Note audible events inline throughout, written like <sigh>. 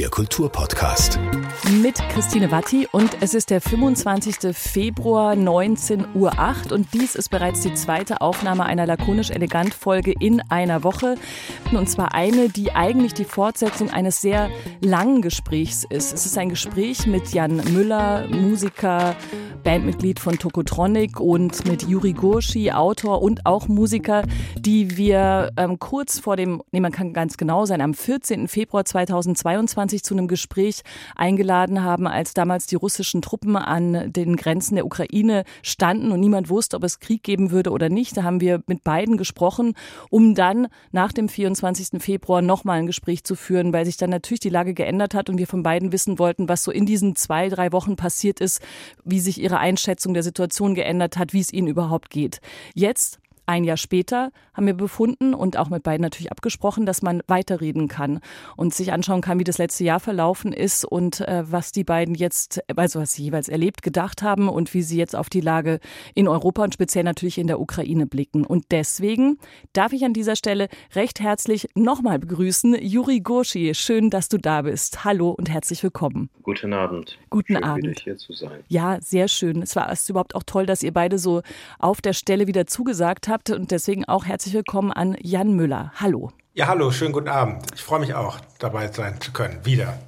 der Kulturpodcast. Mit Christine Watti und es ist der 25. Februar 19.08 Uhr und dies ist bereits die zweite Aufnahme einer lakonisch-elegant-Folge in einer Woche. Und zwar eine, die eigentlich die Fortsetzung eines sehr langen Gesprächs ist. Es ist ein Gespräch mit Jan Müller, Musiker, Bandmitglied von Tokotronic und mit Juri Gurschi, Autor und auch Musiker, die wir ähm, kurz vor dem, nee, man kann ganz genau sein, am 14. Februar 2022 zu einem Gespräch eingeladen haben, als damals die russischen Truppen an den Grenzen der Ukraine standen und niemand wusste, ob es Krieg geben würde oder nicht. Da haben wir mit beiden gesprochen, um dann nach dem 24. Februar nochmal ein Gespräch zu führen, weil sich dann natürlich die Lage geändert hat und wir von beiden wissen wollten, was so in diesen zwei, drei Wochen passiert ist, wie sich ihre Einschätzung der Situation geändert hat, wie es ihnen überhaupt geht. Jetzt ein Jahr später haben wir befunden und auch mit beiden natürlich abgesprochen, dass man weiterreden kann und sich anschauen kann, wie das letzte Jahr verlaufen ist und äh, was die beiden jetzt, also was sie jeweils erlebt, gedacht haben und wie sie jetzt auf die Lage in Europa und speziell natürlich in der Ukraine blicken. Und deswegen darf ich an dieser Stelle recht herzlich nochmal begrüßen Juri Gurschi. Schön, dass du da bist. Hallo und herzlich willkommen. Guten Abend. Guten schön, Abend. Wieder hier zu sein. Ja, sehr schön. Es war es überhaupt auch toll, dass ihr beide so auf der Stelle wieder zugesagt habt habt. Und deswegen auch herzlich willkommen an Jan Müller. Hallo. Ja, hallo, schönen guten Abend. Ich freue mich auch, dabei sein zu können. Wieder.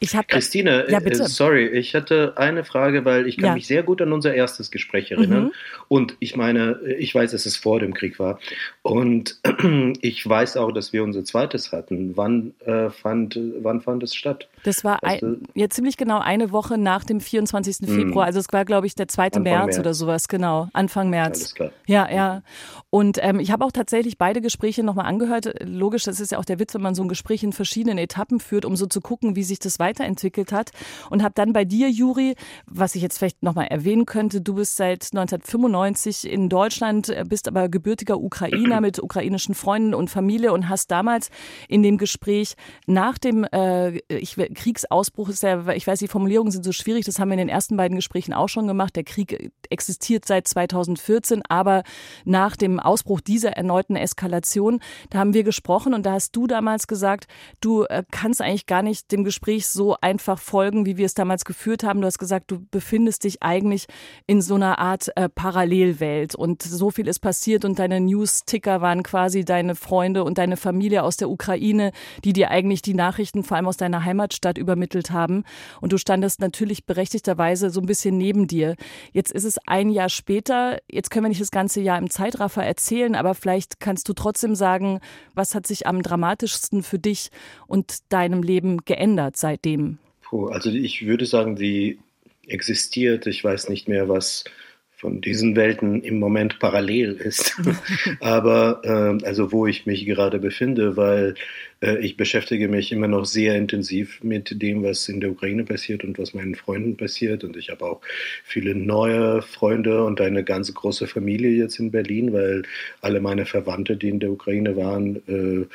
Ich hab, Christine, ja, äh, sorry, ich hatte eine Frage, weil ich kann Ja. mich sehr gut an unser erstes Gespräch erinnern. Mhm. Und ich meine, ich weiß, dass es vor dem Krieg war. Und <clears throat> ich weiß auch, dass wir unser zweites hatten. Wann, äh, fand, wann fand es statt? Das war ein, ja, ziemlich genau eine Woche nach dem 24. Februar. Also es war, glaube ich, der 2. Mhm. Anfang März, März. oder sowas, genau. Anfang März. Alles klar. Ja, ja. Und ähm, ich habe auch tatsächlich beide Gespräche nochmal angehört. Logisch, das ist ja auch der Witz, wenn man so ein Gespräch in verschiedenen Etappen führt, um so zu gucken, wie sich das weiterentwickelt hat. Und habe dann bei dir, Juri, was ich jetzt vielleicht nochmal erwähnen könnte, du bist seit 1995 in Deutschland, äh, bist aber gebürtiger Ukrainer mit ukrainischen Freunden und Familie und hast damals in dem Gespräch nach dem äh, ich, Kriegsausbruch ist ja, ich weiß, die Formulierungen sind so schwierig, das haben wir in den ersten beiden Gesprächen auch schon gemacht. Der Krieg existiert seit 2014, aber nach dem Ausbruch dieser erneuten Eskalation, da haben wir gesprochen und da hast du damals gesagt, du äh, kannst eigentlich gar nicht dem Gespräch so einfach folgen, wie wir es damals geführt haben. Du hast gesagt, du befindest dich eigentlich in so einer Art äh, Parallelwelt und so viel ist passiert und deine News-Ticker waren quasi deine Freunde und deine Familie aus der Ukraine, die dir eigentlich die Nachrichten vor allem aus deiner Heimatstadt übermittelt haben. Und du standest natürlich berechtigterweise so ein bisschen neben dir. Jetzt ist es ein Jahr später. Jetzt können wir nicht das ganze Jahr im Zeitraffer erzählen, aber vielleicht kannst du trotzdem sagen, was hat sich am dramatischsten für dich und deinem Leben geändert seitdem? Puh, also ich würde sagen, die existiert. Ich weiß nicht mehr, was von diesen Welten im Moment parallel ist. <laughs> Aber äh, also wo ich mich gerade befinde, weil äh, ich beschäftige mich immer noch sehr intensiv mit dem, was in der Ukraine passiert und was meinen Freunden passiert. Und ich habe auch viele neue Freunde und eine ganz große Familie jetzt in Berlin, weil alle meine Verwandte, die in der Ukraine waren, äh,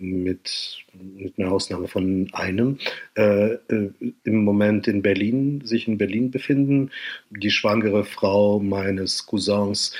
mit, mit einer Ausnahme von einem, äh, äh, im Moment in Berlin, sich in Berlin befinden. Die schwangere Frau meines Cousins,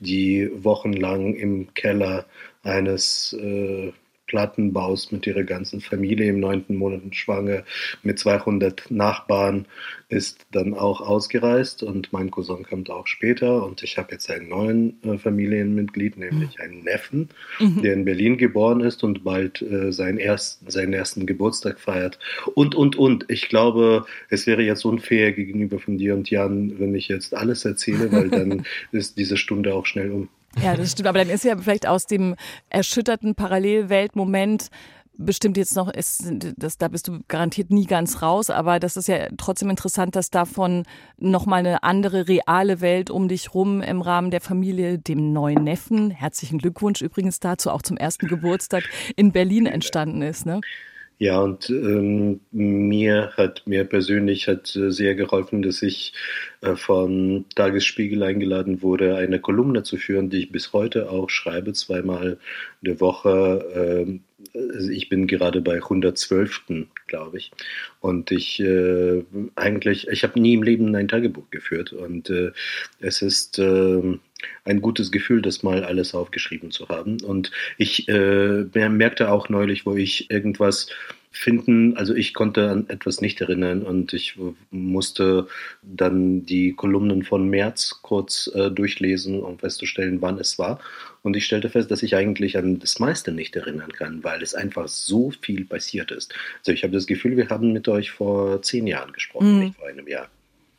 die wochenlang im Keller eines äh, Plattenbaus mit ihrer ganzen Familie im neunten Monat schwanger mit 200 Nachbarn ist dann auch ausgereist. Und mein Cousin kommt auch später. Und ich habe jetzt einen neuen äh, Familienmitglied, nämlich einen Neffen, der in Berlin geboren ist und bald äh, seinen, ersten, seinen ersten Geburtstag feiert. Und, und, und. Ich glaube, es wäre jetzt unfair gegenüber von dir und Jan, wenn ich jetzt alles erzähle, weil dann <laughs> ist diese Stunde auch schnell um. Ja, das stimmt. Aber dann ist ja vielleicht aus dem erschütterten Parallelweltmoment bestimmt jetzt noch, ist, das, da bist du garantiert nie ganz raus, aber das ist ja trotzdem interessant, dass davon nochmal eine andere reale Welt um dich rum im Rahmen der Familie, dem neuen Neffen, herzlichen Glückwunsch übrigens dazu, auch zum ersten Geburtstag in Berlin entstanden ist. Ne? Ja, und ähm, mir hat mir persönlich hat äh, sehr geholfen, dass ich äh, vom Tagesspiegel eingeladen wurde, eine Kolumne zu führen, die ich bis heute auch schreibe, zweimal der Woche. Also ich bin gerade bei 112. glaube ich. Und ich äh, eigentlich, ich habe nie im Leben ein Tagebuch geführt. Und äh, es ist äh, ein gutes Gefühl, das mal alles aufgeschrieben zu haben. Und ich äh, merkte auch neulich, wo ich irgendwas finden. Also ich konnte an etwas nicht erinnern und ich musste dann die Kolumnen von März kurz äh, durchlesen, um festzustellen, wann es war. Und ich stellte fest, dass ich eigentlich an das meiste nicht erinnern kann, weil es einfach so viel passiert ist. Also ich habe das Gefühl, wir haben mit euch vor zehn Jahren gesprochen, mhm. nicht vor einem Jahr.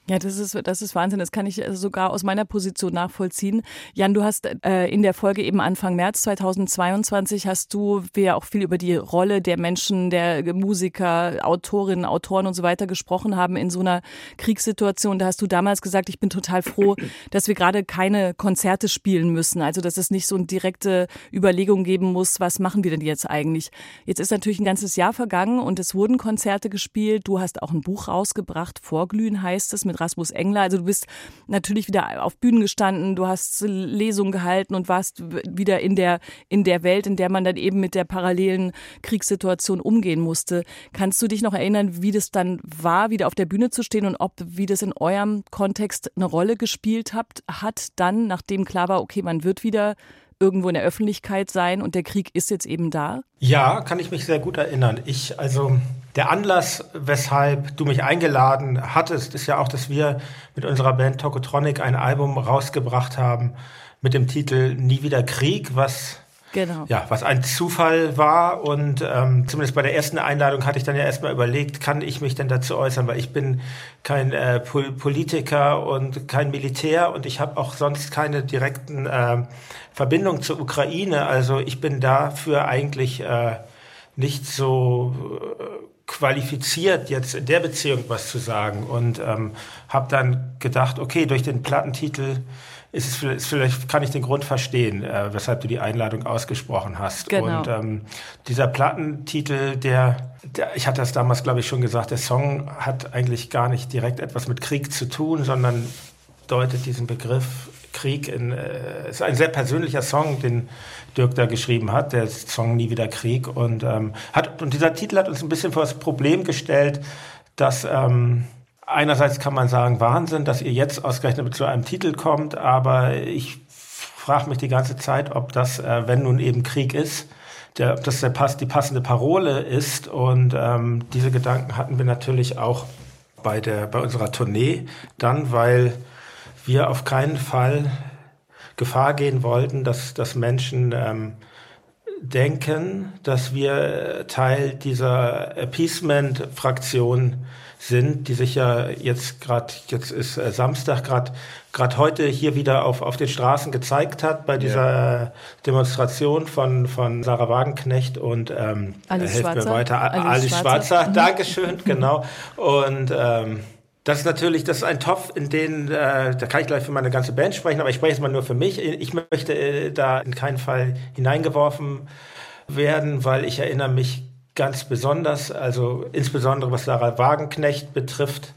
Ja, das ist, das ist Wahnsinn. Das kann ich äh, sogar aus meiner Position nachvollziehen. Jan, du hast äh, in der Folge eben Anfang März 2022 hast du wir auch viel über die Rolle der Menschen, der Musiker, Autorinnen, Autoren und so weiter gesprochen haben in so einer Kriegssituation. Da hast du damals gesagt, ich bin total froh, dass wir gerade keine Konzerte spielen müssen. Also, dass es nicht so eine direkte Überlegung geben muss, was machen wir denn jetzt eigentlich? Jetzt ist natürlich ein ganzes Jahr vergangen und es wurden Konzerte gespielt. Du hast auch ein Buch rausgebracht, Vorglühen heißt es, mit mit Rasmus Engler. Also du bist natürlich wieder auf Bühnen gestanden, du hast Lesungen gehalten und warst wieder in der, in der Welt, in der man dann eben mit der parallelen Kriegssituation umgehen musste. Kannst du dich noch erinnern, wie das dann war, wieder auf der Bühne zu stehen und ob, wie das in eurem Kontext eine Rolle gespielt hat, hat dann, nachdem klar war, okay, man wird wieder irgendwo in der Öffentlichkeit sein und der Krieg ist jetzt eben da? Ja, kann ich mich sehr gut erinnern. Ich, also der Anlass, weshalb du mich eingeladen hattest, ist ja auch, dass wir mit unserer Band Tokotronic ein Album rausgebracht haben mit dem Titel Nie wieder Krieg, was Genau. Ja, was ein Zufall war und ähm, zumindest bei der ersten Einladung hatte ich dann ja erstmal überlegt, kann ich mich denn dazu äußern, weil ich bin kein äh, Pol Politiker und kein Militär und ich habe auch sonst keine direkten äh, Verbindungen zur Ukraine. Also ich bin dafür eigentlich äh, nicht so äh, qualifiziert, jetzt in der Beziehung was zu sagen und ähm, habe dann gedacht, okay, durch den Plattentitel ist es vielleicht, vielleicht kann ich den Grund verstehen, äh, weshalb du die Einladung ausgesprochen hast. Genau. Und ähm, dieser Plattentitel, der, der, ich hatte das damals, glaube ich, schon gesagt, der Song hat eigentlich gar nicht direkt etwas mit Krieg zu tun, sondern deutet diesen Begriff Krieg in, äh, ist ein sehr persönlicher Song, den Dirk da geschrieben hat, der Song Nie wieder Krieg. Und, ähm, hat, und dieser Titel hat uns ein bisschen vor das Problem gestellt, dass ähm, einerseits kann man sagen, Wahnsinn, dass ihr jetzt ausgerechnet zu einem Titel kommt, aber ich frage mich die ganze Zeit, ob das, äh, wenn nun eben Krieg ist, der, ob das der Pass, die passende Parole ist. Und ähm, diese Gedanken hatten wir natürlich auch bei, der, bei unserer Tournee dann, weil wir auf keinen Fall Gefahr gehen wollten, dass, dass Menschen ähm, denken, dass wir Teil dieser Appeasement-Fraktion sind, die sich ja jetzt gerade, jetzt ist äh, Samstag, gerade gerade heute hier wieder auf, auf den Straßen gezeigt hat bei dieser ja. Demonstration von, von Sarah Wagenknecht und ähm, Alice helft Schwarzer. mir weiter, Alice, Alice Schwarzer, Schwarzer. Mhm. Dankeschön, <laughs> genau. Und ähm, das ist natürlich, das ist ein Topf, in den, äh, da kann ich gleich für meine ganze Band sprechen, aber ich spreche jetzt mal nur für mich. Ich möchte äh, da in keinen Fall hineingeworfen werden, weil ich erinnere mich ganz besonders, also insbesondere was Sarah Wagenknecht betrifft,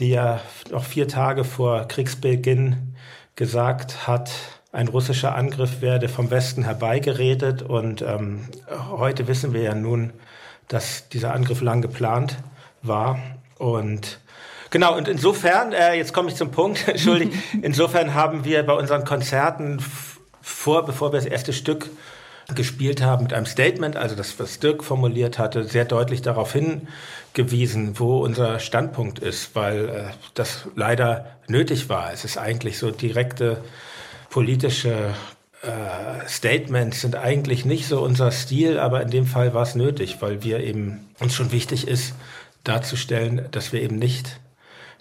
die ja noch vier Tage vor Kriegsbeginn gesagt hat, ein russischer Angriff werde vom Westen herbeigeredet. Und ähm, heute wissen wir ja nun, dass dieser Angriff lang geplant war. Und genau, und insofern, äh, jetzt komme ich zum Punkt, <laughs> entschuldigt, <laughs> insofern haben wir bei unseren Konzerten vor, bevor wir das erste Stück gespielt haben mit einem Statement, also das, was Dirk formuliert hatte, sehr deutlich darauf hingewiesen, wo unser Standpunkt ist, weil äh, das leider nötig war. Es ist eigentlich so direkte politische äh, Statements sind eigentlich nicht so unser Stil, aber in dem Fall war es nötig, weil wir eben uns schon wichtig ist, darzustellen, dass wir eben nicht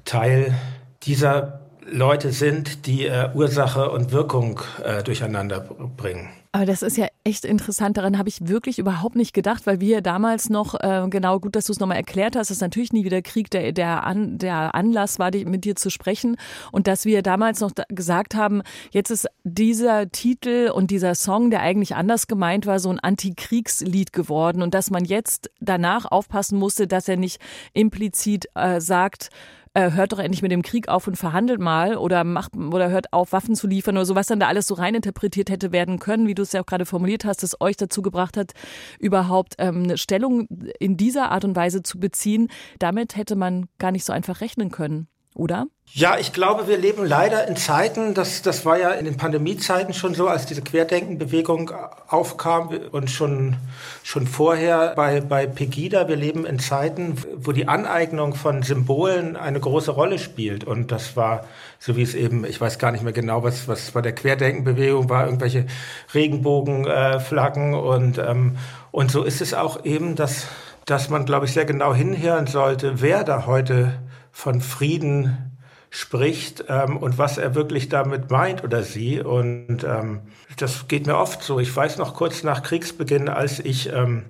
Teil dieser Leute sind, die äh, Ursache und Wirkung äh, durcheinander bringen. Aber das ist ja echt interessant. Daran habe ich wirklich überhaupt nicht gedacht, weil wir damals noch, äh, genau gut, dass du es nochmal erklärt hast, dass natürlich nie wieder Krieg der, der, An, der Anlass war, mit dir zu sprechen. Und dass wir damals noch gesagt haben, jetzt ist dieser Titel und dieser Song, der eigentlich anders gemeint war, so ein Antikriegslied geworden. Und dass man jetzt danach aufpassen musste, dass er nicht implizit äh, sagt, äh, hört doch endlich mit dem Krieg auf und verhandelt mal oder macht oder hört auf, Waffen zu liefern oder so, was dann da alles so reininterpretiert hätte werden können, wie du es ja auch gerade formuliert hast, das euch dazu gebracht hat, überhaupt ähm, eine Stellung in dieser Art und Weise zu beziehen. Damit hätte man gar nicht so einfach rechnen können. Oder? Ja, ich glaube, wir leben leider in Zeiten, das, das war ja in den Pandemiezeiten schon so, als diese Querdenkenbewegung aufkam und schon, schon vorher bei, bei Pegida. Wir leben in Zeiten, wo die Aneignung von Symbolen eine große Rolle spielt. Und das war, so wie es eben, ich weiß gar nicht mehr genau, was, was bei der Querdenkenbewegung war, irgendwelche Regenbogenflaggen äh, und, ähm, und so ist es auch eben, dass, dass man, glaube ich, sehr genau hinhören sollte, wer da heute von Frieden spricht ähm, und was er wirklich damit meint oder sie. Und ähm, das geht mir oft so. Ich weiß noch kurz nach Kriegsbeginn, als ich, ähm,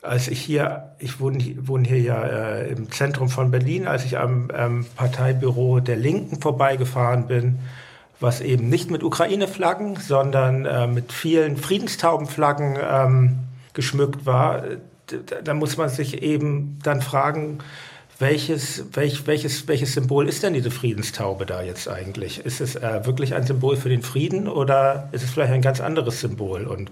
als ich hier, ich wohne, wohne hier ja äh, im Zentrum von Berlin, als ich am ähm, Parteibüro der Linken vorbeigefahren bin, was eben nicht mit Ukraine-Flaggen, sondern äh, mit vielen Friedenstaubenflaggen ähm, geschmückt war, da, da muss man sich eben dann fragen, welches, welch, welches, welches Symbol ist denn diese Friedenstaube da jetzt eigentlich? Ist es äh, wirklich ein Symbol für den Frieden oder ist es vielleicht ein ganz anderes Symbol? Und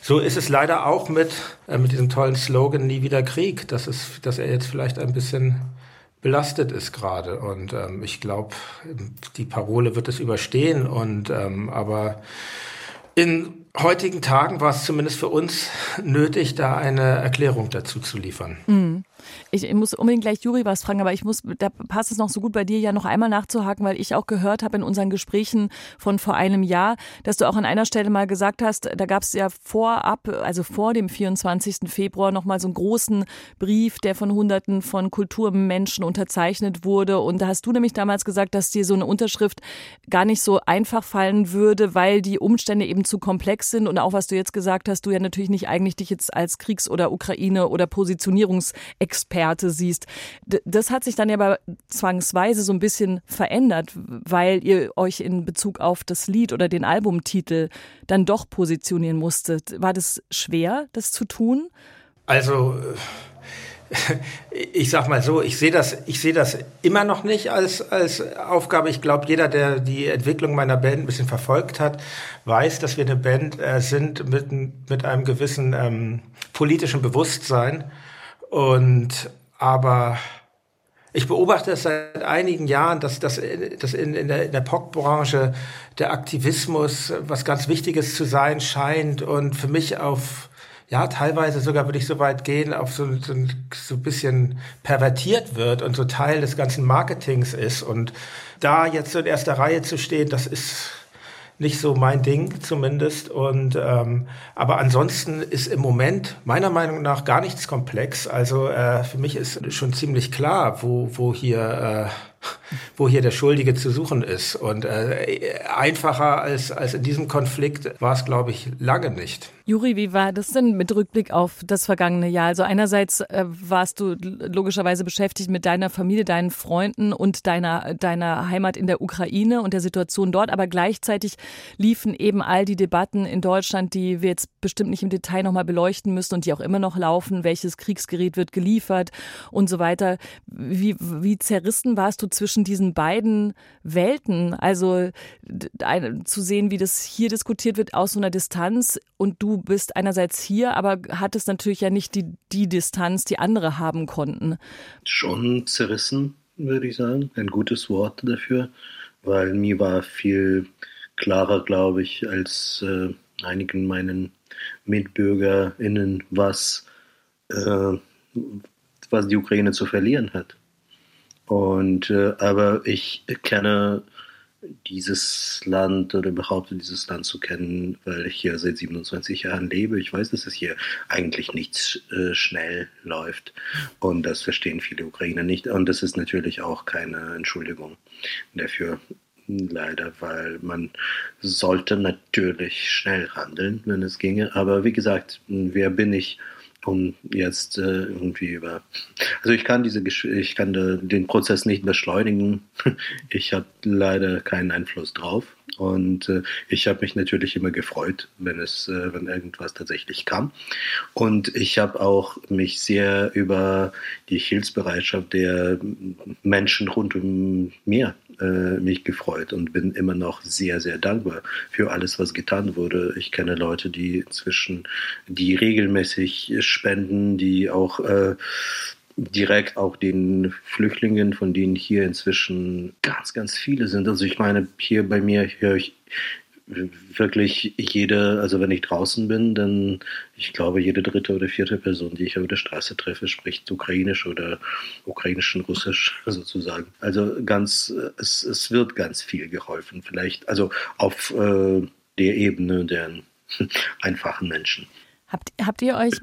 so ist es leider auch mit, äh, mit diesem tollen Slogan Nie wieder Krieg, dass, es, dass er jetzt vielleicht ein bisschen belastet ist gerade. Und ähm, ich glaube, die Parole wird es überstehen. Und ähm, aber in heutigen Tagen war es zumindest für uns nötig, da eine Erklärung dazu zu liefern. Mhm. Ich muss unbedingt gleich Juri was fragen, aber ich muss, da passt es noch so gut bei dir ja noch einmal nachzuhaken, weil ich auch gehört habe in unseren Gesprächen von vor einem Jahr, dass du auch an einer Stelle mal gesagt hast, da gab es ja vorab, also vor dem 24. Februar nochmal so einen großen Brief, der von Hunderten von Kulturmenschen unterzeichnet wurde. Und da hast du nämlich damals gesagt, dass dir so eine Unterschrift gar nicht so einfach fallen würde, weil die Umstände eben zu komplex sind. Und auch was du jetzt gesagt hast, du ja natürlich nicht eigentlich dich jetzt als Kriegs- oder Ukraine- oder Positionierungsexperte Experte siehst. Das hat sich dann ja aber zwangsweise so ein bisschen verändert, weil ihr euch in Bezug auf das Lied oder den Albumtitel dann doch positionieren musstet. War das schwer, das zu tun? Also ich sag mal so, ich sehe das, ich das immer noch nicht als, als Aufgabe. Ich glaube, jeder, der die Entwicklung meiner Band ein bisschen verfolgt hat, weiß, dass wir eine Band äh, sind mit, mit einem gewissen ähm, politischen Bewusstsein. Und aber ich beobachte es seit einigen Jahren, dass, dass, dass in, in der, in der POC-Branche der Aktivismus was ganz Wichtiges zu sein scheint und für mich auf, ja, teilweise sogar würde ich so weit gehen, auf so, so, so ein bisschen pervertiert wird und so Teil des ganzen Marketings ist. Und da jetzt so in erster Reihe zu stehen, das ist, nicht so mein Ding zumindest. Und ähm, aber ansonsten ist im Moment meiner Meinung nach gar nichts komplex. Also äh, für mich ist schon ziemlich klar, wo wo hier äh, <laughs> wo hier der Schuldige zu suchen ist. Und äh, einfacher als, als in diesem Konflikt war es, glaube ich, lange nicht. Juri, wie war das denn mit Rückblick auf das vergangene Jahr? Also einerseits äh, warst du logischerweise beschäftigt mit deiner Familie, deinen Freunden und deiner, deiner Heimat in der Ukraine und der Situation dort, aber gleichzeitig liefen eben all die Debatten in Deutschland, die wir jetzt bestimmt nicht im Detail nochmal beleuchten müssen und die auch immer noch laufen, welches Kriegsgerät wird geliefert und so weiter. Wie, wie zerrissen warst du zwischen diesen beiden Welten? Also zu sehen, wie das hier diskutiert wird aus so einer Distanz und du bist einerseits hier, aber hattest natürlich ja nicht die, die Distanz, die andere haben konnten. Schon zerrissen, würde ich sagen. Ein gutes Wort dafür, weil mir war viel klarer, glaube ich, als äh, einigen meinen MitbürgerInnen, was, äh, was die Ukraine zu verlieren hat. Und äh, aber ich kenne dieses Land oder behaupte dieses Land zu kennen, weil ich hier seit 27 Jahren lebe. Ich weiß, dass es hier eigentlich nichts äh, schnell läuft und das verstehen viele Ukrainer nicht und das ist natürlich auch keine Entschuldigung dafür. Leider, weil man sollte natürlich schnell handeln, wenn es ginge. Aber wie gesagt, wer bin ich, um jetzt äh, irgendwie über. Also ich kann diese Gesch ich kann de, den Prozess nicht beschleunigen. <laughs> Ich habe leider keinen Einfluss drauf. Und äh, ich habe mich natürlich immer gefreut, wenn es, äh, wenn irgendwas tatsächlich kam. Und ich habe auch mich sehr über die Hilfsbereitschaft der Menschen rund um mir äh, mich gefreut und bin immer noch sehr, sehr dankbar für alles, was getan wurde. Ich kenne Leute, die inzwischen, die regelmäßig spenden, die auch äh, direkt auch den Flüchtlingen, von denen hier inzwischen ganz, ganz viele sind. Also ich meine, hier bei mir höre ich wirklich jede, also wenn ich draußen bin, dann ich glaube, jede dritte oder vierte Person, die ich auf der Straße treffe, spricht Ukrainisch oder ukrainischen Russisch <laughs> sozusagen. Also ganz, es, es wird ganz viel geholfen, vielleicht, also auf äh, der Ebene der <laughs> einfachen Menschen. Habt, habt ihr euch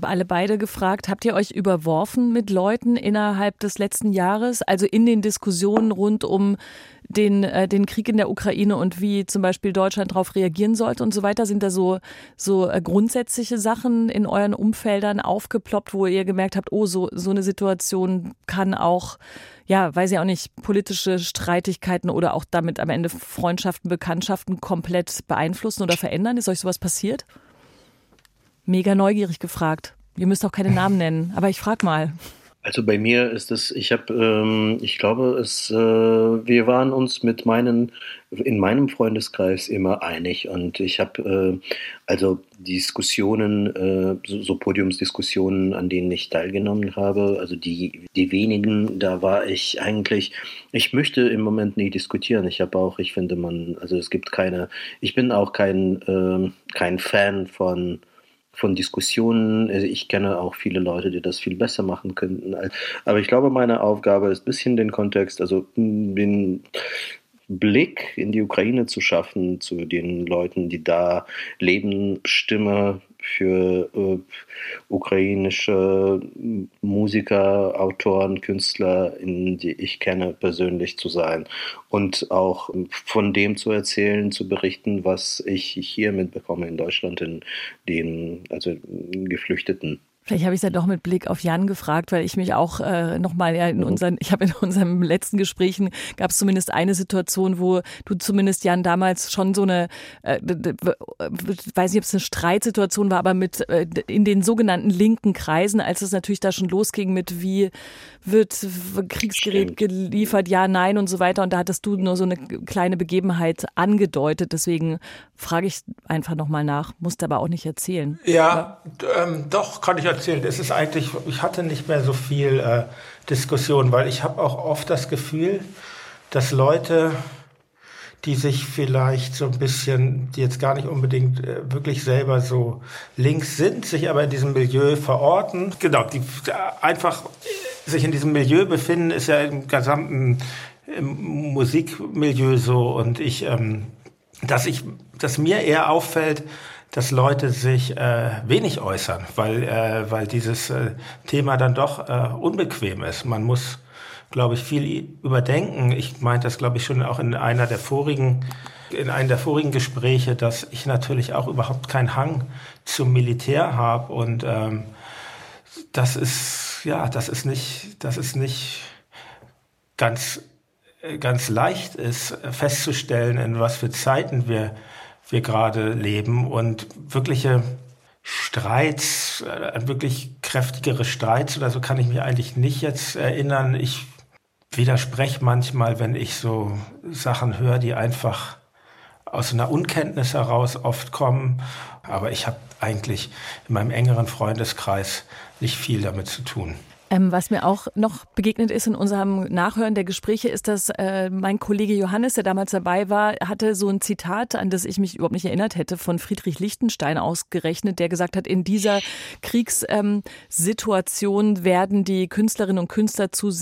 alle beide gefragt, habt ihr euch überworfen mit Leuten innerhalb des letzten Jahres, also in den Diskussionen rund um den, äh, den Krieg in der Ukraine und wie zum Beispiel Deutschland darauf reagieren sollte und so weiter? Sind da so, so äh, grundsätzliche Sachen in euren Umfeldern aufgeploppt, wo ihr gemerkt habt, oh, so, so eine Situation kann auch, ja, weiß ich auch nicht, politische Streitigkeiten oder auch damit am Ende Freundschaften, Bekanntschaften komplett beeinflussen oder verändern? Ist euch sowas passiert? Mega neugierig gefragt. Ihr müsst auch keine Namen nennen, aber ich frag mal. Also bei mir ist es, ich habe, ähm, ich glaube, es, äh, wir waren uns mit meinen, in meinem Freundeskreis immer einig und ich habe, äh, also Diskussionen, äh, so, so, Podiumsdiskussionen, an denen ich teilgenommen habe, also die, die wenigen, da war ich eigentlich, ich möchte im Moment nie diskutieren. Ich habe auch, ich finde man, also es gibt keine, ich bin auch kein, ähm, kein Fan von von Diskussionen. Also ich kenne auch viele Leute, die das viel besser machen könnten. Aber ich glaube, meine Aufgabe ist ein bisschen den Kontext, also den Blick in die Ukraine zu schaffen, zu den Leuten, die da leben, Stimme für äh, ukrainische Musiker, Autoren, Künstler, die ich kenne, persönlich zu sein und auch von dem zu erzählen, zu berichten, was ich hier mitbekomme in Deutschland, in den also Geflüchteten. Vielleicht habe ich es ja doch mit Blick auf Jan gefragt, weil ich mich auch äh, nochmal ja in mhm. unseren, ich habe in unserem letzten Gesprächen gab es zumindest eine Situation, wo du zumindest Jan damals schon so eine, äh, weiß nicht, ob es eine Streitsituation war, aber mit äh, in den sogenannten linken Kreisen, als es natürlich da schon losging mit wie wird Kriegsgerät Stimmt. geliefert, ja, nein und so weiter. Und da hattest du nur so eine kleine Begebenheit angedeutet. Deswegen frage ich einfach nochmal nach, musst aber auch nicht erzählen. Ja, ähm, doch, kann ich erzählen. Es ist eigentlich, ich hatte nicht mehr so viel äh, Diskussion, weil ich habe auch oft das Gefühl, dass Leute die sich vielleicht so ein bisschen, die jetzt gar nicht unbedingt äh, wirklich selber so links sind, sich aber in diesem Milieu verorten. Genau, die einfach sich in diesem Milieu befinden, ist ja im gesamten im Musikmilieu so. Und ich, ähm, dass ich, dass mir eher auffällt, dass Leute sich äh, wenig äußern, weil, äh, weil dieses äh, Thema dann doch äh, unbequem ist. Man muss glaube ich, viel überdenken. Ich meinte das, glaube ich, schon auch in einer der vorigen, in einem der vorigen Gespräche, dass ich natürlich auch überhaupt keinen Hang zum Militär habe und ähm, das ist, ja, das ist nicht, das ist nicht ganz, ganz leicht ist, festzustellen, in was für Zeiten wir, wir gerade leben und wirkliche Streits, äh, wirklich kräftigere Streits oder so kann ich mich eigentlich nicht jetzt erinnern. Ich widerspreche manchmal, wenn ich so Sachen höre, die einfach aus einer Unkenntnis heraus oft kommen. Aber ich habe eigentlich in meinem engeren Freundeskreis nicht viel damit zu tun. Ähm, was mir auch noch begegnet ist in unserem Nachhören der Gespräche, ist, dass äh, mein Kollege Johannes, der damals dabei war, hatte so ein Zitat, an das ich mich überhaupt nicht erinnert hätte, von Friedrich Lichtenstein ausgerechnet, der gesagt hat, in dieser Kriegssituation ähm, werden die Künstlerinnen und Künstler zu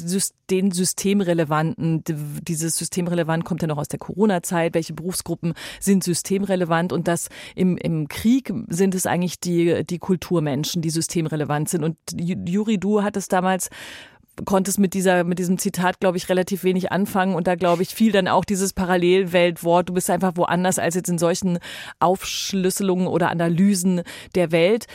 den Systemrelevanten. Dieses Systemrelevant kommt ja noch aus der Corona-Zeit. Welche Berufsgruppen sind systemrelevant? Und das im, im Krieg sind es eigentlich die, die Kulturmenschen, die systemrelevant sind. Und Juri, du hattest damals konntest mit dieser mit diesem Zitat glaube ich relativ wenig anfangen und da glaube ich viel dann auch dieses Parallelweltwort du bist einfach woanders als jetzt in solchen Aufschlüsselungen oder Analysen der Welt.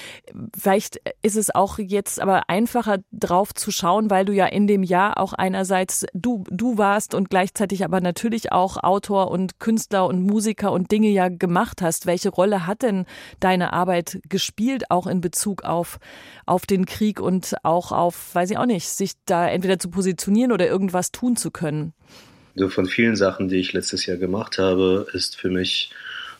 Vielleicht ist es auch jetzt aber einfacher drauf zu schauen weil du ja in dem Jahr auch einerseits du du warst und gleichzeitig aber natürlich auch Autor und Künstler und Musiker und Dinge ja gemacht hast. Welche Rolle hat denn deine Arbeit gespielt auch in Bezug auf auf den Krieg und auch auf weiß ich auch nicht sich da entweder zu positionieren oder irgendwas tun zu können? Also von vielen Sachen, die ich letztes Jahr gemacht habe, ist für mich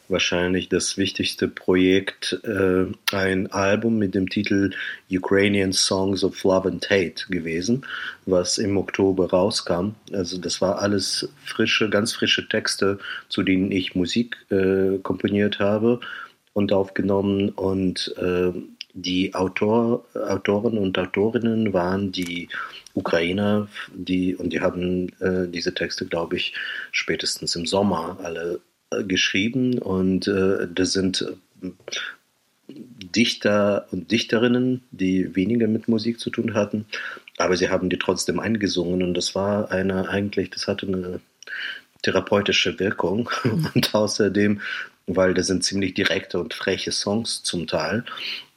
wahrscheinlich das wichtigste Projekt, äh, ein Album mit dem Titel Ukrainian Songs of Love and Hate gewesen, was im Oktober rauskam. Also das war alles frische, ganz frische Texte, zu denen ich Musik äh, komponiert habe und aufgenommen und äh, die Autor, Autoren und Autorinnen waren die Ukrainer, die, und die haben äh, diese Texte, glaube ich, spätestens im Sommer alle äh, geschrieben. Und äh, das sind äh, Dichter und Dichterinnen, die weniger mit Musik zu tun hatten, aber sie haben die trotzdem eingesungen. Und das war eine eigentlich, das hatte eine therapeutische Wirkung. <laughs> Und außerdem, weil das sind ziemlich direkte und freche Songs zum Teil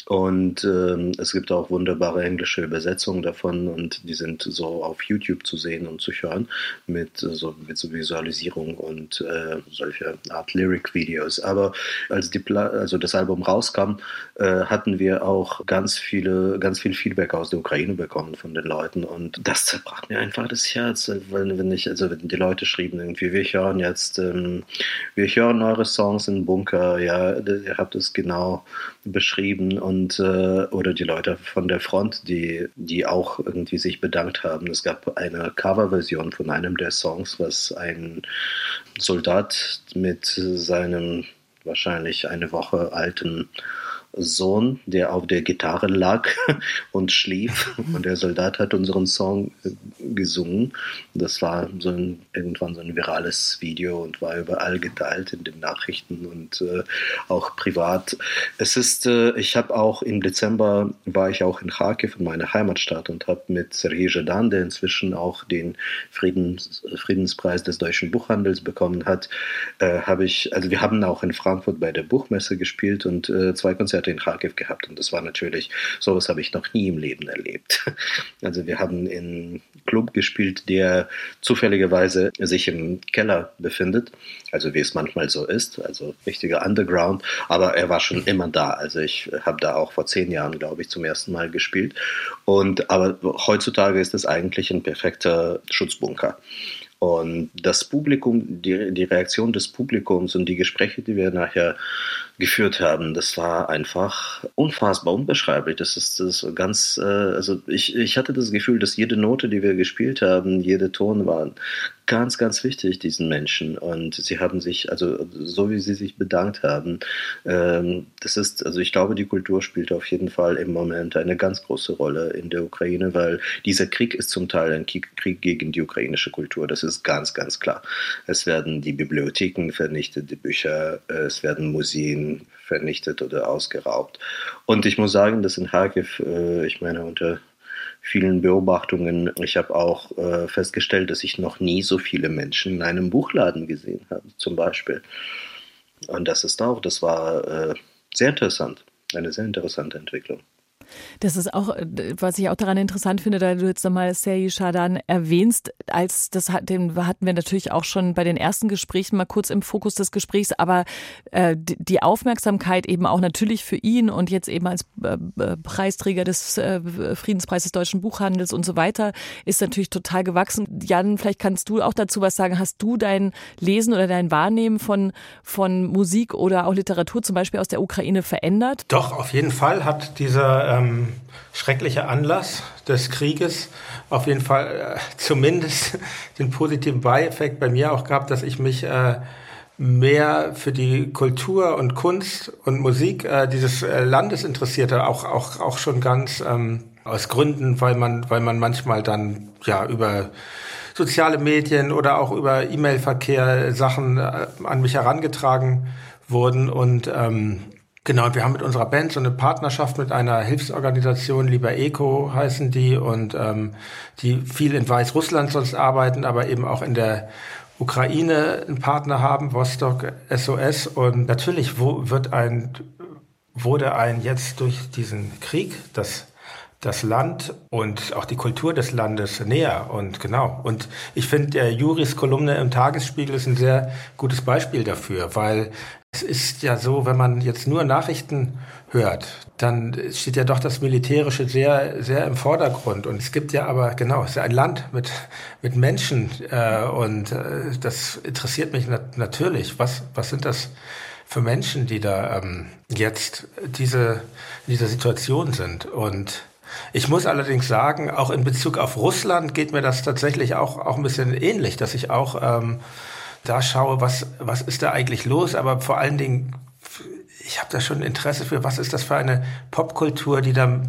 und ähm, es gibt auch wunderbare englische Übersetzungen davon und die sind so auf YouTube zu sehen und zu hören mit so, mit so Visualisierung und äh, solche Art Lyric-Videos. Aber als die Pla also das Album rauskam, äh, hatten wir auch ganz viele, ganz viel Feedback aus der Ukraine bekommen von den Leuten und das zerbrach mir einfach das Herz, wenn, wenn ich, also wenn die Leute schrieben irgendwie, wir hören jetzt, ähm, wir hören eure Songs im Bunker, ja, ihr habt es genau beschrieben und äh, oder die Leute von der Front, die, die auch irgendwie sich bedankt haben. Es gab eine Coverversion von einem der Songs, was ein Soldat mit seinem wahrscheinlich eine Woche alten Sohn, der auf der Gitarre lag <laughs> und schlief. <laughs> Und der Soldat hat unseren Song äh, gesungen. Das war so ein, irgendwann so ein virales Video und war überall geteilt in den Nachrichten und äh, auch privat. Es ist, äh, ich habe auch im Dezember war ich auch in Kharkiv, in meiner Heimatstadt, und habe mit Sergei Jadan, der inzwischen auch den Friedens, Friedenspreis des deutschen Buchhandels bekommen hat, äh, habe ich, also wir haben auch in Frankfurt bei der Buchmesse gespielt und äh, zwei Konzerte Konzerte in Kharkiv gehabt und das war natürlich, sowas habe ich noch nie im Leben erlebt. <laughs> Also wir haben in Club gespielt, der zufälligerweise sich im Keller befindet, also wie es manchmal so ist, also richtiger Underground, aber er war schon immer da. Also ich habe da auch vor zehn Jahren, glaube ich, zum ersten Mal gespielt. Und aber heutzutage ist es eigentlich ein perfekter Schutzbunker. Und das Publikum, die, die Reaktion des Publikums und die Gespräche, die wir nachher geführt haben, das war einfach unfassbar unbeschreiblich. Das ist das ganz, äh, also ich, ich hatte das Gefühl, dass jede Note, die wir gespielt haben, jede Ton war ganz, ganz wichtig, diesen Menschen. Und sie haben sich, also so wie sie sich bedankt haben, ähm, das ist, also ich glaube, die Kultur spielt auf jeden Fall im Moment eine ganz große Rolle in der Ukraine, weil dieser Krieg ist zum Teil ein Krieg gegen die ukrainische Kultur. Das ist ganz, ganz klar. Es werden die Bibliotheken vernichtet, die Bücher, es werden Museen vernichtet oder ausgeraubt. Und ich muss sagen, dass in Kharkiv, äh, ich meine, unter vielen Beobachtungen. Ich habe auch äh, festgestellt, dass ich noch nie so viele Menschen in einem Buchladen gesehen habe, zum Beispiel. Und das ist auch, das war äh, sehr interessant, eine sehr interessante Entwicklung. Das ist auch, äh, was ich auch daran interessant finde, da du jetzt nochmal Serhi Shadan erwähnst, als das hat, den hatten wir natürlich auch schon bei den ersten Gesprächen mal kurz im Fokus des Gesprächs, aber äh, die Aufmerksamkeit eben auch natürlich für ihn und jetzt eben als äh, äh Preisträger des äh, Friedenspreises Deutschen Buchhandels und so weiter ist natürlich total gewachsen. Jan, vielleicht kannst du auch dazu was sagen. Hast du dein Lesen oder dein Wahrnehmen von, von Musik oder auch Literatur zum Beispiel aus der Ukraine verändert? Doch, auf jeden Fall hat dieser ähm ähm, schrecklicher Anlass des Krieges. Auf jeden Fall äh, zumindest <laughs> den positiven Beieffekt bei mir auch gehabt, dass ich mich äh, mehr für die Kultur und Kunst und Musik äh, dieses äh, Landes interessierte, auch, auch, auch schon ganz ähm, aus Gründen, weil man, weil man manchmal dann ja über soziale Medien oder auch über E-Mail-Verkehr Sachen äh, an mich herangetragen wurden. Und ähm, Genau, wir haben mit unserer Band so eine Partnerschaft mit einer Hilfsorganisation, Lieber Eco heißen die, und ähm, die viel in Weißrussland sonst arbeiten, aber eben auch in der Ukraine einen Partner haben, Vostok SOS. Und natürlich wo wird ein, wurde ein jetzt durch diesen Krieg das das Land und auch die Kultur des Landes näher. Und genau. Und ich finde, der Juris Kolumne im Tagesspiegel ist ein sehr gutes Beispiel dafür, weil es ist ja so, wenn man jetzt nur Nachrichten hört, dann steht ja doch das Militärische sehr, sehr im Vordergrund. Und es gibt ja aber, genau, es ist ja ein Land mit, mit Menschen. Äh, und äh, das interessiert mich nat natürlich. Was, was sind das für Menschen, die da ähm, jetzt diese, in dieser Situation sind. Und ich muss allerdings sagen, auch in Bezug auf Russland geht mir das tatsächlich auch, auch ein bisschen ähnlich, dass ich auch ähm, da schaue, was, was ist da eigentlich los, aber vor allen Dingen, ich habe da schon Interesse für, was ist das für eine Popkultur, die da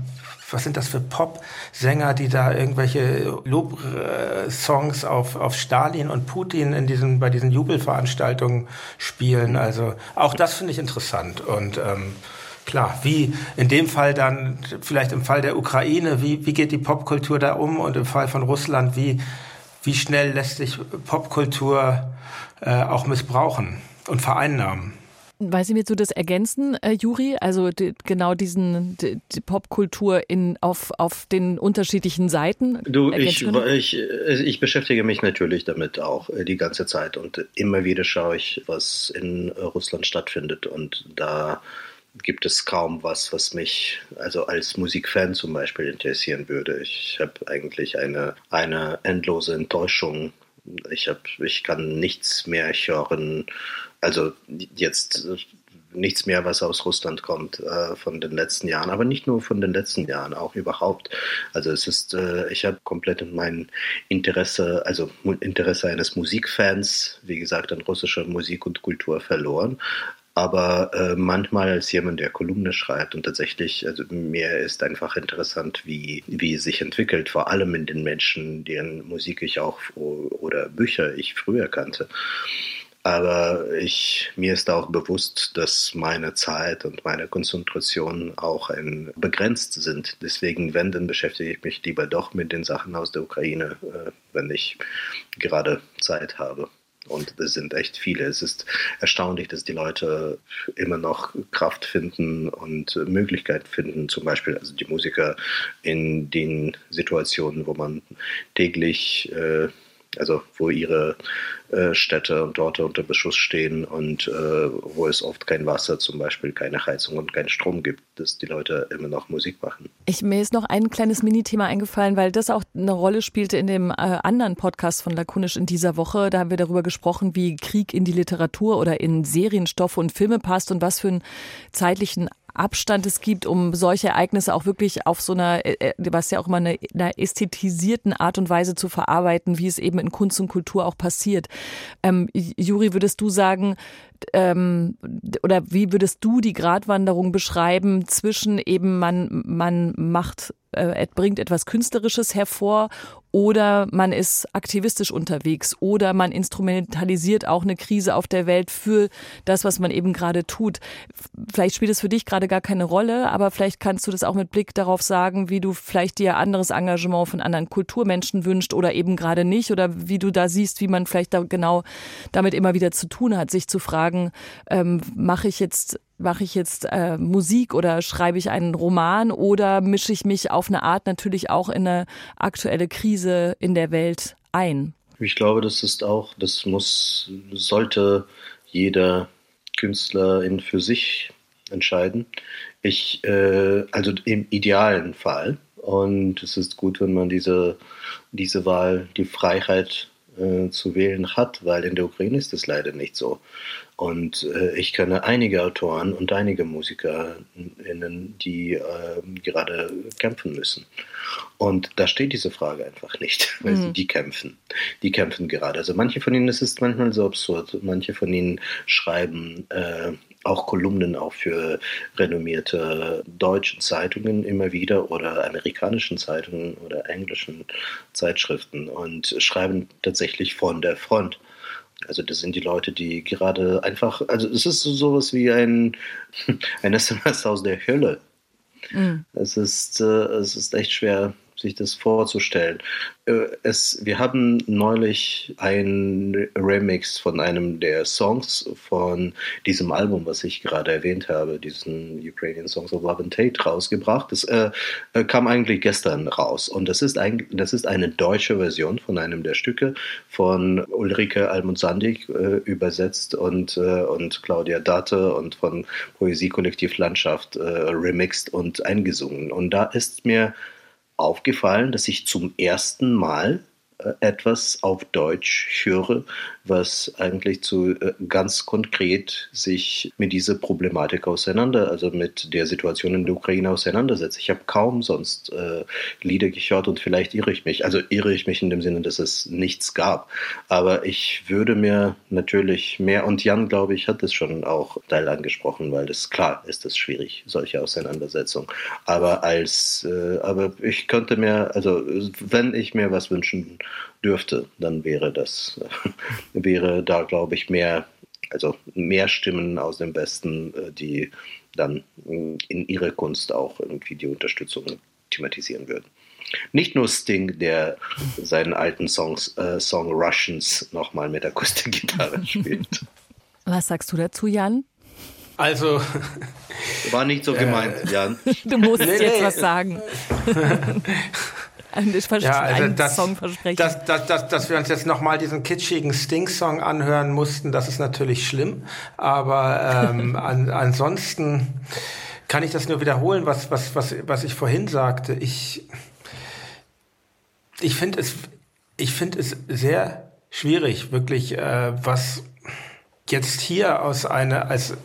was sind das für Pop-Sänger, die da irgendwelche Lob-Songs auf, auf Stalin und Putin in diesen, bei diesen Jubelveranstaltungen spielen. Also auch das finde ich interessant. Und ähm, klar, wie in dem Fall dann, vielleicht im Fall der Ukraine, wie, wie geht die Popkultur da um? Und im Fall von Russland, wie, wie schnell lässt sich Popkultur äh, auch missbrauchen und vereinnahmen? Weil Sie mir so das ergänzen, äh, Juri, also die, genau diesen die, die Popkultur in, auf, auf den unterschiedlichen Seiten. Du, ich, ich, ich beschäftige mich natürlich damit auch äh, die ganze Zeit und immer wieder schaue ich, was in Russland stattfindet und da gibt es kaum was, was mich also als Musikfan zum Beispiel interessieren würde. Ich habe eigentlich eine, eine endlose Enttäuschung. Ich, hab, ich kann nichts mehr hören also jetzt nichts mehr, was aus Russland kommt äh, von den letzten Jahren, aber nicht nur von den letzten Jahren, auch überhaupt. Also es ist, äh, ich habe komplett mein Interesse, also Interesse eines Musikfans, wie gesagt, an russischer Musik und Kultur verloren. Aber äh, manchmal als jemand, der Kolumne schreibt und tatsächlich, also mir ist einfach interessant, wie, wie es sich entwickelt, vor allem in den Menschen, deren Musik ich auch oder Bücher ich früher kannte. Aber ich, mir ist auch bewusst, dass meine Zeit und meine Konzentration auch ein, begrenzt sind. Deswegen, wenn, dann beschäftige ich mich lieber doch mit den Sachen aus der Ukraine, äh, wenn ich gerade Zeit habe. Und es sind echt viele. Es ist erstaunlich, dass die Leute immer noch Kraft finden und Möglichkeit finden, zum Beispiel also die Musiker in den Situationen, wo man täglich, äh, also wo ihre äh, Städte und Orte unter Beschuss stehen und äh, wo es oft kein Wasser, zum Beispiel keine Heizung und keinen Strom gibt, dass die Leute immer noch Musik machen. Ich, mir ist noch ein kleines Minithema eingefallen, weil das auch eine Rolle spielte in dem äh, anderen Podcast von Lakonisch in dieser Woche. Da haben wir darüber gesprochen, wie Krieg in die Literatur oder in Serienstoffe und Filme passt und was für einen zeitlichen Abstand es gibt, um solche Ereignisse auch wirklich auf so einer, äh, äh, was ja auch immer eine, einer ästhetisierten Art und Weise zu verarbeiten, wie es eben in Kunst und Kultur auch passiert. Ähm, Juri, würdest du sagen, ähm, oder wie würdest du die Gratwanderung beschreiben zwischen eben man, man macht äh, bringt etwas Künstlerisches hervor oder man ist aktivistisch unterwegs oder man instrumentalisiert auch eine Krise auf der Welt für das, was man eben gerade tut. Vielleicht spielt es für dich gerade gar keine Rolle, aber vielleicht kannst du das auch mit Blick darauf sagen, wie du vielleicht dir anderes Engagement von anderen Kulturmenschen wünscht oder eben gerade nicht oder wie du da siehst, wie man vielleicht da genau damit immer wieder zu tun hat, sich zu fragen, ähm, mache ich jetzt mache ich jetzt äh, Musik oder schreibe ich einen Roman oder mische ich mich auf eine Art natürlich auch in eine aktuelle Krise in der Welt ein? Ich glaube, das ist auch, das muss, sollte jeder Künstlerin für sich entscheiden. Ich, äh, also im idealen Fall. Und es ist gut, wenn man diese, diese Wahl, die Freiheit äh, zu wählen hat, weil in der Ukraine ist es leider nicht so. Und äh, ich kenne einige Autoren und einige MusikerInnen, die äh, gerade kämpfen müssen. Und da steht diese Frage einfach nicht, <laughs> weil mhm. die kämpfen. Die kämpfen gerade. Also manche von ihnen, es ist manchmal so absurd, manche von ihnen schreiben äh, auch Kolumnen auch für renommierte deutsche Zeitungen immer wieder oder amerikanischen Zeitungen oder englischen Zeitschriften und schreiben tatsächlich von der Front. Also das sind die Leute, die gerade einfach, also es ist so sowas wie ein, <laughs> ein SMS aus der Hölle. Mhm. Es, ist, äh, es ist echt schwer sich das vorzustellen. Äh, es, wir haben neulich ein Remix von einem der Songs von diesem Album, was ich gerade erwähnt habe, diesen Ukrainian Songs of Love and Tate rausgebracht. Das äh, äh, kam eigentlich gestern raus und das ist, ein, das ist eine deutsche Version von einem der Stücke von Ulrike Almund-Sandig äh, übersetzt und, äh, und Claudia Date und von Poesiekollektiv Landschaft äh, remixed und eingesungen. Und da ist mir aufgefallen, dass ich zum ersten Mal äh, etwas auf Deutsch höre, was eigentlich zu äh, ganz konkret sich mit dieser Problematik auseinander, also mit der Situation in der Ukraine auseinandersetzt. Ich habe kaum sonst äh, Lieder gehört und vielleicht irre ich mich. Also irre ich mich in dem Sinne, dass es nichts gab. Aber ich würde mir natürlich mehr, und Jan, glaube ich, hat es schon auch Teil angesprochen, weil das klar ist es schwierig, solche Auseinandersetzungen. Aber als, äh, aber ich könnte mir, also wenn ich mir was wünschen dürfte, dann wäre das, <laughs> wäre da, glaube ich, mehr, also mehr Stimmen aus dem Westen, äh, die dann in ihre Kunst auch irgendwie die Unterstützung thematisieren würden. Nicht nur Sting, der seinen alten Songs, äh, Song Russians nochmal mit Akustikgitarre <laughs> spielt. Was sagst du dazu, Jan? Also. War nicht so gemeint, äh, Jan. <laughs> Du musst nee, jetzt nee. was sagen. Ja, also das, Song versprechen. Dass, dass, dass, dass wir uns jetzt nochmal diesen kitschigen Sting-Song anhören mussten, das ist natürlich schlimm. Aber ähm, <laughs> an, ansonsten kann ich das nur wiederholen, was, was, was, was ich vorhin sagte. Ich, ich finde es, ich finde es sehr schwierig, wirklich, äh, was jetzt hier aus einer, als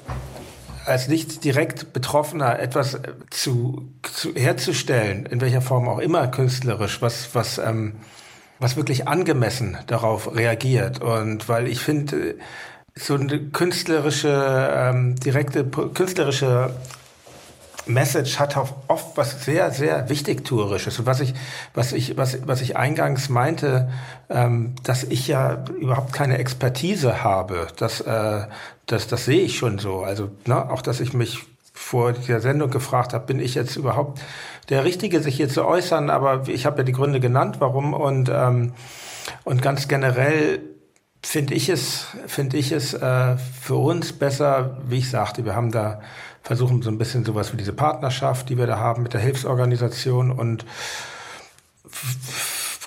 als nicht direkt Betroffener etwas zu, zu herzustellen, in welcher Form auch immer künstlerisch, was, was, ähm, was wirklich angemessen darauf reagiert. Und weil ich finde, so eine künstlerische, ähm, direkte künstlerische Message hat auch oft was sehr, sehr Wichtigtuerisches. Und was ich, was ich, was, was ich eingangs meinte, ähm, dass ich ja überhaupt keine Expertise habe, das, äh, das, das sehe ich schon so. Also ne, auch, dass ich mich vor der Sendung gefragt habe, bin ich jetzt überhaupt der Richtige, sich hier zu äußern? Aber ich habe ja die Gründe genannt, warum. Und, ähm, und ganz generell finde ich es, finde ich es äh, für uns besser, wie ich sagte, wir haben da versuchen so ein bisschen sowas wie diese Partnerschaft, die wir da haben mit der Hilfsorganisation und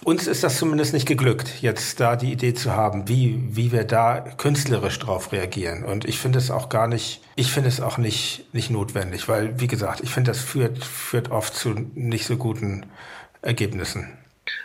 uns ist das zumindest nicht geglückt, jetzt da die Idee zu haben, wie, wie wir da künstlerisch drauf reagieren. Und ich finde es auch gar nicht, ich finde es auch nicht, nicht notwendig, weil, wie gesagt, ich finde, das führt, führt oft zu nicht so guten Ergebnissen.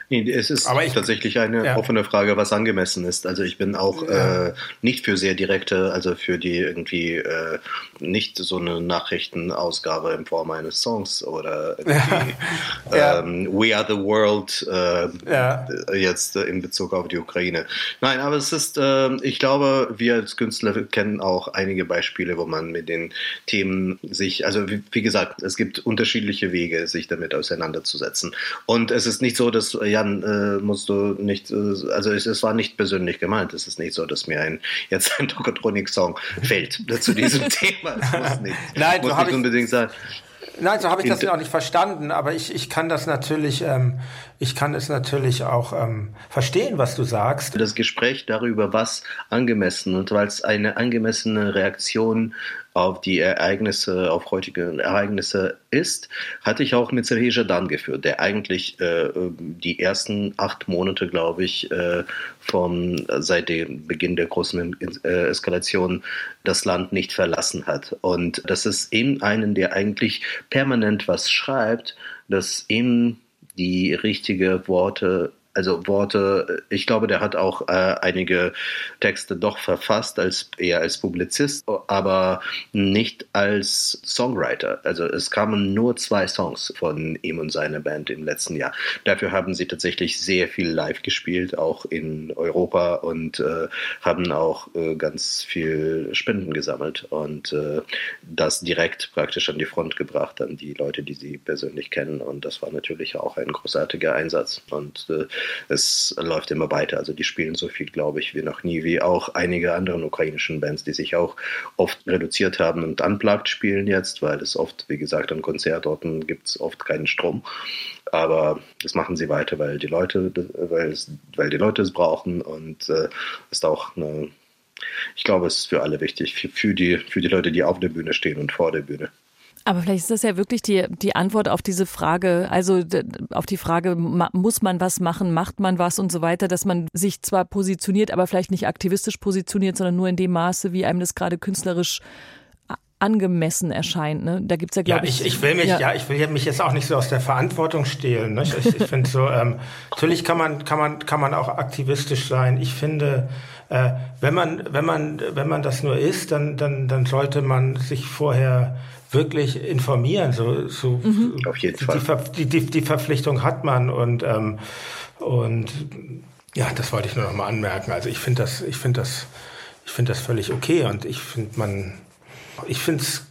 Nee, es ist ich, tatsächlich eine ja. offene Frage, was angemessen ist. Also ich bin auch ja. äh, nicht für sehr direkte, also für die irgendwie äh, nicht so eine Nachrichtenausgabe in Form eines Songs oder <laughs> ja. ähm, We Are the World äh, jetzt in Bezug auf die Ukraine. Nein, aber es ist, ähm, ich glaube, wir als Künstler kennen auch einige Beispiele, wo man mit den Themen sich, also wie, wie gesagt, es gibt unterschiedliche Wege, sich damit auseinanderzusetzen. Und es ist nicht so, dass Jan, äh, musst du nicht, äh, also es, es, war nicht persönlich gemeint. Es ist nicht so, dass mir ein, jetzt ein Tokotronic-Song fällt <laughs> zu diesem Thema. Das muss nicht, Nein, muss so nicht unbedingt sein. Nein, so habe ich das ja auch nicht verstanden, aber ich, ich kann das natürlich, ähm, ich kann es natürlich auch ähm, verstehen, was du sagst. Das Gespräch darüber, was angemessen und weil es eine angemessene Reaktion auf die Ereignisse, auf heutige Ereignisse ist, hatte ich auch mit Serhej Jadan geführt, der eigentlich äh, die ersten acht Monate, glaube ich, äh, vom, seit dem Beginn der großen äh, Eskalation das Land nicht verlassen hat. Und das ist eben einen, der eigentlich permanent was schreibt, dass eben die richtigen Worte also Worte, ich glaube, der hat auch äh, einige Texte doch verfasst, als eher als Publizist, aber nicht als Songwriter. Also es kamen nur zwei Songs von ihm und seiner Band im letzten Jahr. Dafür haben sie tatsächlich sehr viel live gespielt, auch in Europa und äh, haben auch äh, ganz viel Spenden gesammelt und äh, das direkt praktisch an die Front gebracht, an die Leute, die sie persönlich kennen. Und das war natürlich auch ein großartiger Einsatz. Und äh, es läuft immer weiter. Also die spielen so viel, glaube ich, wie noch nie, wie auch einige anderen ukrainischen Bands, die sich auch oft reduziert haben und unplugged spielen jetzt, weil es oft, wie gesagt, an Konzertorten gibt es oft keinen Strom. Aber das machen sie weiter, weil die Leute, weil, es, weil die Leute es brauchen und äh, ist auch eine, ich glaube, es ist für alle wichtig, für, die, für die Leute, die auf der Bühne stehen und vor der Bühne. Aber vielleicht ist das ja wirklich die, die Antwort auf diese Frage, also auf die Frage, muss man was machen, macht man was und so weiter, dass man sich zwar positioniert, aber vielleicht nicht aktivistisch positioniert, sondern nur in dem Maße, wie einem das gerade künstlerisch angemessen erscheint. Ne? Da gibt's ja, glaube ja, ich, ich. will mich, ja. ja. ich will mich jetzt auch nicht so aus der Verantwortung stehlen. Ne? Ich, ich finde so, ähm, natürlich kann man, kann man, kann man auch aktivistisch sein. Ich finde, äh, wenn man, wenn man, wenn man das nur ist, dann, dann, dann sollte man sich vorher wirklich informieren. So, so mhm. Auf jeden Fall. Die, die, die, Verpflichtung hat man und, ähm, und ja, das wollte ich nur noch mal anmerken. Also ich finde das, ich finde das, ich finde das völlig okay und ich finde man, ich finde es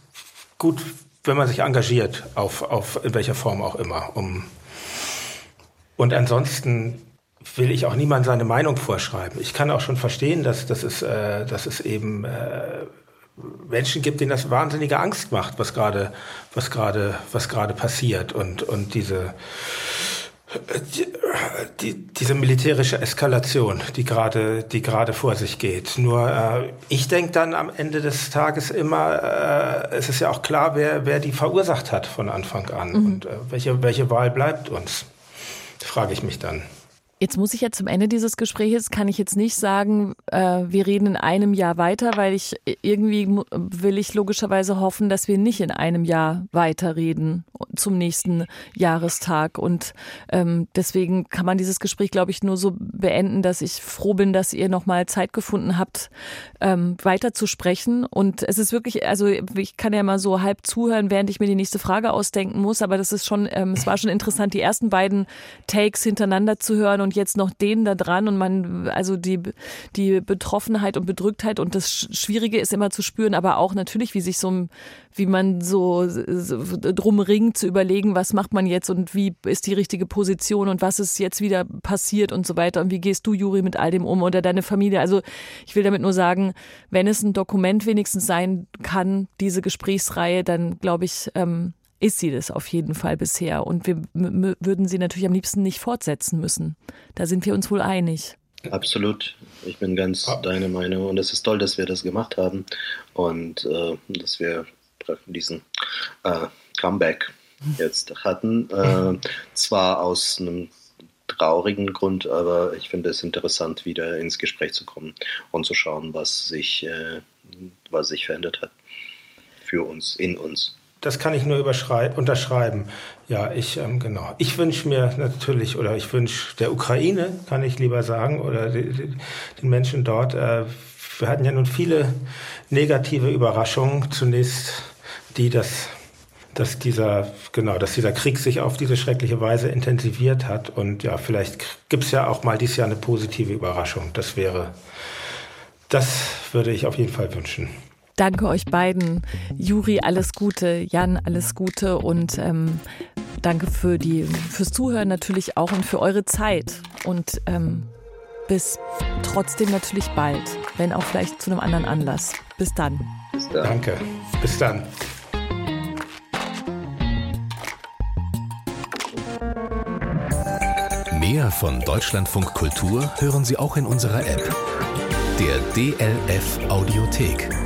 gut, wenn man sich engagiert, auf, auf in welcher Form auch immer. Um und ansonsten will ich auch niemand seine Meinung vorschreiben. Ich kann auch schon verstehen, dass, dass, es, äh, dass es eben äh, Menschen gibt, denen das wahnsinnige Angst macht, was gerade was gerade was gerade passiert und und diese die, die, diese militärische Eskalation, die gerade, die gerade vor sich geht. Nur äh, ich denke dann am Ende des Tages immer, äh, es ist ja auch klar, wer, wer die verursacht hat von Anfang an mhm. und äh, welche, welche Wahl bleibt uns, frage ich mich dann. Jetzt muss ich ja zum Ende dieses Gesprächs, kann ich jetzt nicht sagen, äh, wir reden in einem Jahr weiter, weil ich irgendwie will ich logischerweise hoffen, dass wir nicht in einem Jahr weiterreden zum nächsten Jahrestag. Und ähm, deswegen kann man dieses Gespräch, glaube ich, nur so beenden, dass ich froh bin, dass ihr nochmal Zeit gefunden habt, ähm, weiter zu sprechen. Und es ist wirklich, also ich kann ja mal so halb zuhören, während ich mir die nächste Frage ausdenken muss, aber das ist schon, ähm, es war schon interessant, die ersten beiden Takes hintereinander zu hören und jetzt noch den da dran und man, also die, die Betroffenheit und Bedrücktheit und das Schwierige ist immer zu spüren, aber auch natürlich, wie sich so, wie man so, so drum ringt zu überlegen, was macht man jetzt und wie ist die richtige Position und was ist jetzt wieder passiert und so weiter und wie gehst du, Juri, mit all dem um oder deine Familie. Also ich will damit nur sagen, wenn es ein Dokument wenigstens sein kann, diese Gesprächsreihe, dann glaube ich, ähm, ist sie das auf jeden Fall bisher. Und wir würden sie natürlich am liebsten nicht fortsetzen müssen. Da sind wir uns wohl einig. Absolut. Ich bin ganz ah. deiner Meinung. Und es ist toll, dass wir das gemacht haben und äh, dass wir diesen äh, Comeback jetzt hatten. Äh, <laughs> zwar aus einem traurigen Grund, aber ich finde es interessant, wieder ins Gespräch zu kommen und zu schauen, was sich, äh, was sich verändert hat für uns, in uns das kann ich nur unterschreiben. Ja, ich, ähm, genau. Ich wünsche mir natürlich, oder ich wünsche der Ukraine, kann ich lieber sagen, oder die, die, den Menschen dort, äh, wir hatten ja nun viele negative Überraschungen. Zunächst die, dass, dass dieser, genau, dass dieser Krieg sich auf diese schreckliche Weise intensiviert hat. Und ja, vielleicht gibt es ja auch mal dieses Jahr eine positive Überraschung. Das wäre, das würde ich auf jeden Fall wünschen. Danke euch beiden. Juri, alles Gute. Jan, alles Gute. Und ähm, danke für die, fürs Zuhören natürlich auch und für eure Zeit. Und ähm, bis trotzdem natürlich bald, wenn auch vielleicht zu einem anderen Anlass. Bis dann. Bis dann. Danke. Bis dann. Mehr von Deutschlandfunk Kultur hören Sie auch in unserer App, der DLF Audiothek.